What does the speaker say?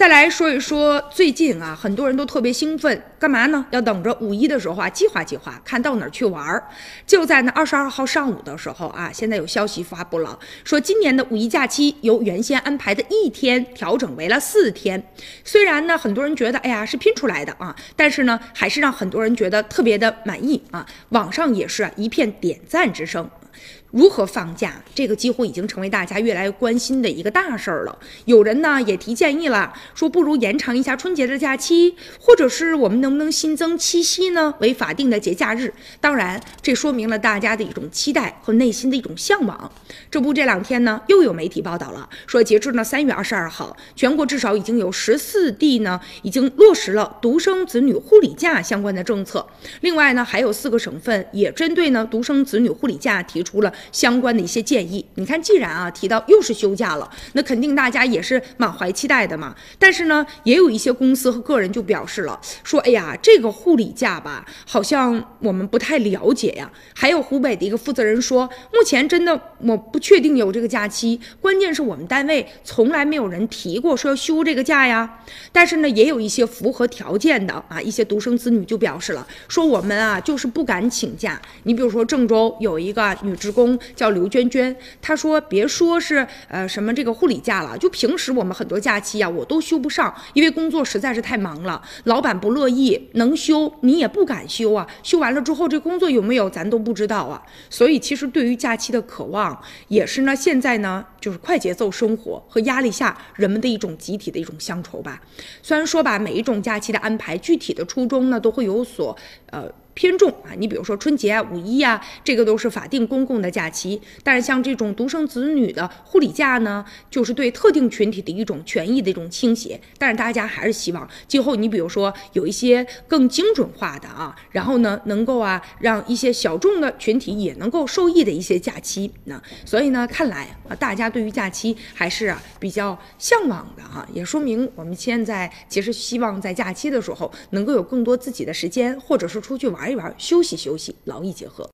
再来说一说最近啊，很多人都特别兴奋，干嘛呢？要等着五一的时候啊，计划计划，看到哪儿去玩儿。就在那二十二号上午的时候啊，现在有消息发布了，说今年的五一假期由原先安排的一天调整为了四天。虽然呢，很多人觉得哎呀是拼出来的啊，但是呢，还是让很多人觉得特别的满意啊。网上也是一片点赞之声。如何放假？这个几乎已经成为大家越来越关心的一个大事儿了。有人呢也提建议了，说不如延长一下春节的假期，或者是我们能不能新增七夕呢为法定的节假日？当然，这说明了大家的一种期待和内心的一种向往。这不，这两天呢又有媒体报道了，说截至呢三月二十二号，全国至少已经有十四地呢已经落实了独生子女护理假相关的政策。另外呢，还有四个省份也针对呢独生子女护理假提出了。相关的一些建议，你看，既然啊提到又是休假了，那肯定大家也是满怀期待的嘛。但是呢，也有一些公司和个人就表示了，说，哎呀，这个护理假吧，好像我们不太了解呀。还有湖北的一个负责人说，目前真的我不确定有这个假期，关键是我们单位从来没有人提过说要休这个假呀。但是呢，也有一些符合条件的啊，一些独生子女就表示了，说我们啊就是不敢请假。你比如说郑州有一个女职工。叫刘娟娟，她说别说是呃什么这个护理假了，就平时我们很多假期呀，我都休不上，因为工作实在是太忙了，老板不乐意，能休你也不敢休啊，休完了之后这工作有没有咱都不知道啊，所以其实对于假期的渴望，也是呢现在呢就是快节奏生活和压力下人们的一种集体的一种乡愁吧。虽然说吧，每一种假期的安排，具体的初衷呢都会有所呃。偏重啊，你比如说春节啊、五一啊，这个都是法定公共的假期。但是像这种独生子女的护理假呢，就是对特定群体的一种权益的一种倾斜。但是大家还是希望今后你比如说有一些更精准化的啊，然后呢能够啊让一些小众的群体也能够受益的一些假期。那所以呢，看来啊大家对于假期还是啊比较向往的哈，也说明我们现在其实希望在假期的时候能够有更多自己的时间，或者是出去玩。玩一玩，休息休息，劳逸结合。